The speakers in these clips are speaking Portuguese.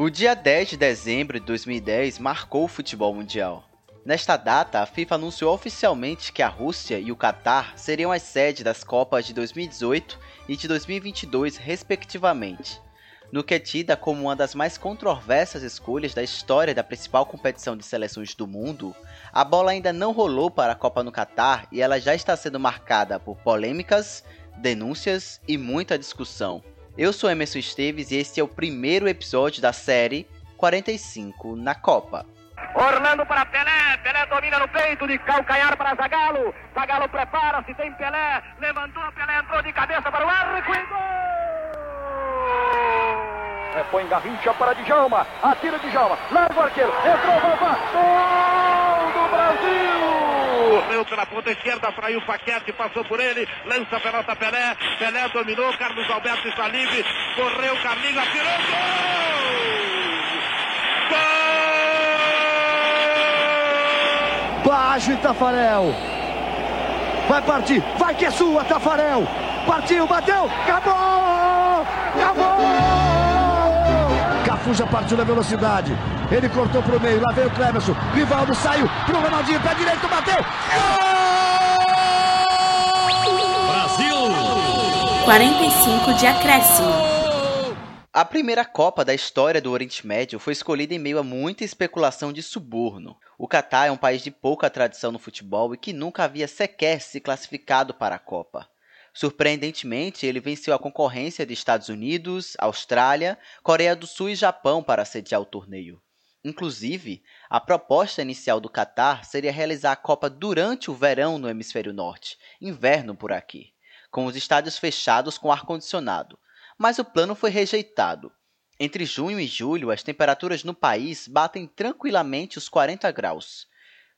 O dia 10 de dezembro de 2010 marcou o futebol mundial. Nesta data, a FIFA anunciou oficialmente que a Rússia e o Catar seriam as sedes das Copas de 2018 e de 2022, respectivamente, no que é tida como uma das mais controversas escolhas da história da principal competição de seleções do mundo, a bola ainda não rolou para a Copa no Catar e ela já está sendo marcada por polêmicas, denúncias e muita discussão. Eu sou Emerson Esteves e este é o primeiro episódio da série 45 na Copa. Orlando para Pelé, Pelé domina no peito de calcanhar para Zagalo, Zagalo prepara-se, tem Pelé, levantou, Pelé entrou de cabeça para o arco e gol! Repõe Garrincha para Djalma, atira Djalma, larga o arqueiro, entrou, Vavá, gol Pela ponta esquerda, fraiu Paquete, passou por ele, lança a pelota Pelé, Pelé dominou, Carlos Alberto está livre, correu, Carlinhos, atirou, gol! Gol! Baixo e Tafarel. Vai partir, vai que é sua, Tafarel. Partiu, bateu, acabou! Acabou! Cafu já partiu na velocidade. Ele cortou pro meio, lá veio o Clemerson. Rivaldo saiu pro Ronaldinho, pé direito, bateu. Brasil! 45 de acréscimo. A primeira Copa da história do Oriente Médio foi escolhida em meio a muita especulação de suborno. O Catar é um país de pouca tradição no futebol e que nunca havia sequer se classificado para a Copa. Surpreendentemente, ele venceu a concorrência de Estados Unidos, Austrália, Coreia do Sul e Japão para sediar o torneio. Inclusive, a proposta inicial do Catar seria realizar a Copa durante o verão no hemisfério norte, inverno por aqui, com os estádios fechados com ar-condicionado. Mas o plano foi rejeitado. Entre junho e julho, as temperaturas no país batem tranquilamente os 40 graus.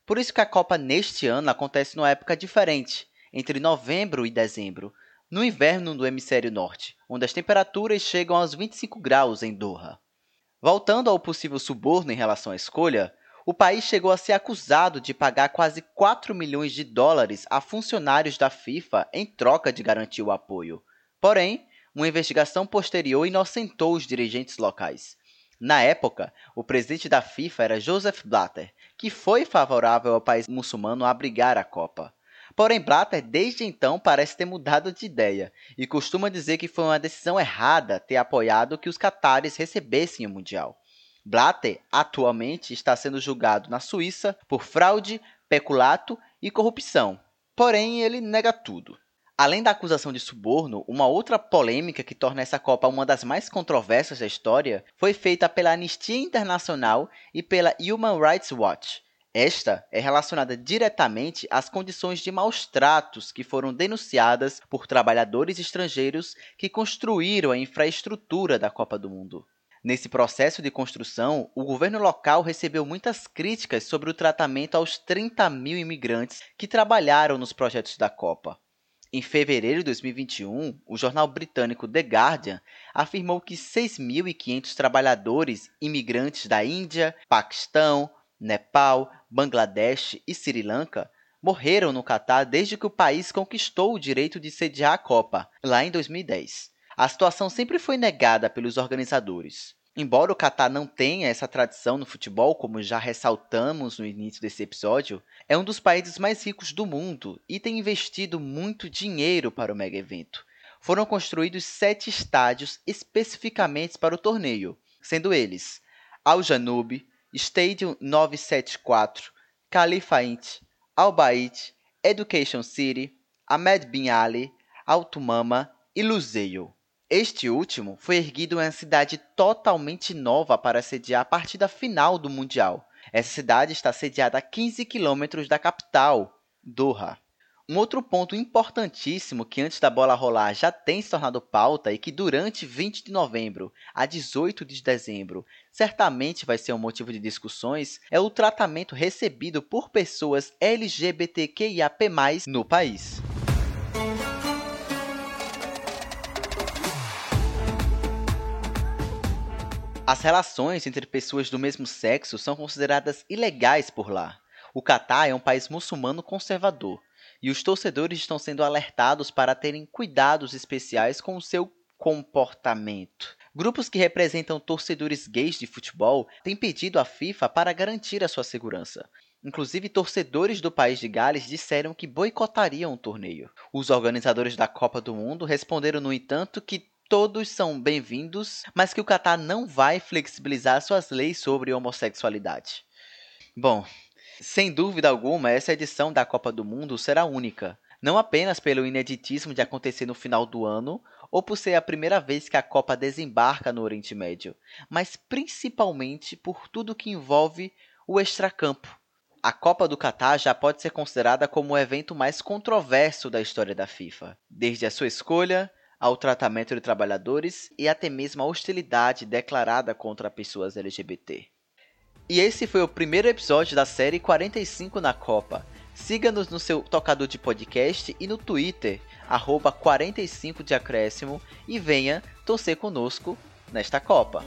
Por isso que a Copa neste ano acontece numa época diferente, entre novembro e dezembro, no inverno do hemisfério norte, onde as temperaturas chegam aos 25 graus em Doha. Voltando ao possível suborno em relação à escolha, o país chegou a ser acusado de pagar quase 4 milhões de dólares a funcionários da FIFA em troca de garantir o apoio. Porém, uma investigação posterior inocentou os dirigentes locais. Na época, o presidente da FIFA era Joseph Blatter, que foi favorável ao país muçulmano abrigar a Copa. Porém, Blatter desde então parece ter mudado de ideia e costuma dizer que foi uma decisão errada ter apoiado que os catares recebessem o Mundial. Blatter atualmente está sendo julgado na Suíça por fraude, peculato e corrupção. Porém, ele nega tudo. Além da acusação de suborno, uma outra polêmica que torna essa Copa uma das mais controversas da história foi feita pela Anistia Internacional e pela Human Rights Watch. Esta é relacionada diretamente às condições de maus tratos que foram denunciadas por trabalhadores estrangeiros que construíram a infraestrutura da Copa do Mundo. Nesse processo de construção, o governo local recebeu muitas críticas sobre o tratamento aos 30 mil imigrantes que trabalharam nos projetos da Copa. Em fevereiro de 2021, o jornal britânico The Guardian afirmou que 6.500 trabalhadores imigrantes da Índia, Paquistão, Nepal, Bangladesh e Sri Lanka morreram no Catar desde que o país conquistou o direito de sediar a Copa, lá em 2010. A situação sempre foi negada pelos organizadores. Embora o Catar não tenha essa tradição no futebol, como já ressaltamos no início desse episódio, é um dos países mais ricos do mundo e tem investido muito dinheiro para o mega evento. Foram construídos sete estádios especificamente para o torneio, sendo eles Al Janoub, Stadium 974, Khalifa Int, Al Bayt, Education City, Ahmed Bin Ali, Altumama e Lusail. Este último foi erguido em uma cidade totalmente nova para sediar a partida final do Mundial. Essa cidade está sediada a 15 quilômetros da capital, Doha. Um outro ponto importantíssimo que antes da bola rolar já tem se tornado pauta e que durante 20 de novembro a 18 de dezembro certamente vai ser um motivo de discussões é o tratamento recebido por pessoas LGBTQIAP+, no país. As relações entre pessoas do mesmo sexo são consideradas ilegais por lá. O Catar é um país muçulmano conservador e os torcedores estão sendo alertados para terem cuidados especiais com o seu comportamento. Grupos que representam torcedores gays de futebol têm pedido à FIFA para garantir a sua segurança. Inclusive, torcedores do país de Gales disseram que boicotariam o torneio. Os organizadores da Copa do Mundo responderam, no entanto, que todos são bem-vindos, mas que o Catar não vai flexibilizar suas leis sobre homossexualidade. Bom, sem dúvida alguma, essa edição da Copa do Mundo será única, não apenas pelo ineditismo de acontecer no final do ano, ou por ser a primeira vez que a Copa desembarca no Oriente Médio, mas principalmente por tudo que envolve o extracampo. A Copa do Catar já pode ser considerada como o evento mais controverso da história da FIFA, desde a sua escolha, ao tratamento de trabalhadores e até mesmo a hostilidade declarada contra pessoas LGBT. E esse foi o primeiro episódio da série 45 na Copa. Siga-nos no seu tocador de podcast e no Twitter, arroba 45 de acréscimo, e venha torcer conosco nesta Copa.